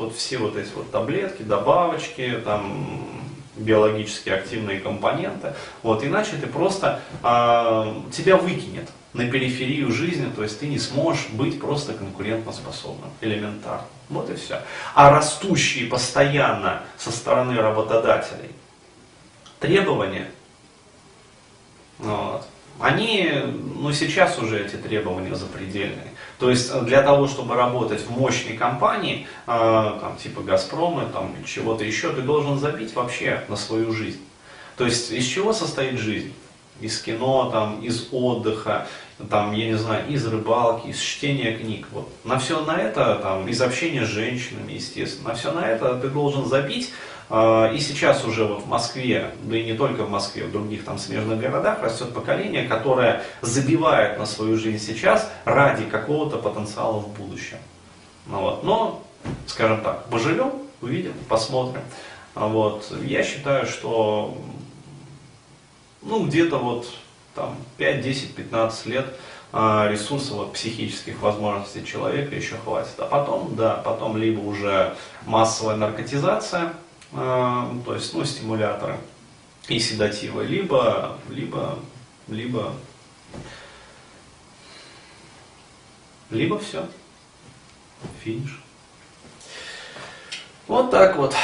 вот все вот эти вот таблетки, добавочки, там биологически активные компоненты. Вот, иначе ты просто э, тебя выкинет на периферию жизни, то есть ты не сможешь быть просто конкурентоспособным, элементарно. Вот и все. А растущие постоянно со стороны работодателей требования, вот, они, ну сейчас уже эти требования запредельные. То есть для того, чтобы работать в мощной компании, э, там, типа Газпрома, там, чего-то еще, ты должен забить вообще на свою жизнь. То есть из чего состоит жизнь? Из кино, там, из отдыха, там, я не знаю, из рыбалки, из чтения книг. Вот. На все на это, там, из общения с женщинами, естественно, на все на это ты должен забить, а, и сейчас уже вот в Москве, да и не только в Москве, в других там смежных городах растет поколение, которое забивает на свою жизнь сейчас ради какого-то потенциала в будущем. Ну, вот. Но, скажем так, поживем, увидим, посмотрим. Вот. Я считаю, что ну, где-то вот там 5, 10, 15 лет а, ресурсов вот, психических возможностей человека еще хватит. А потом, да, потом либо уже массовая наркотизация, а, то есть ну, стимуляторы и седативы, либо, либо, либо, либо все, финиш. Вот так вот.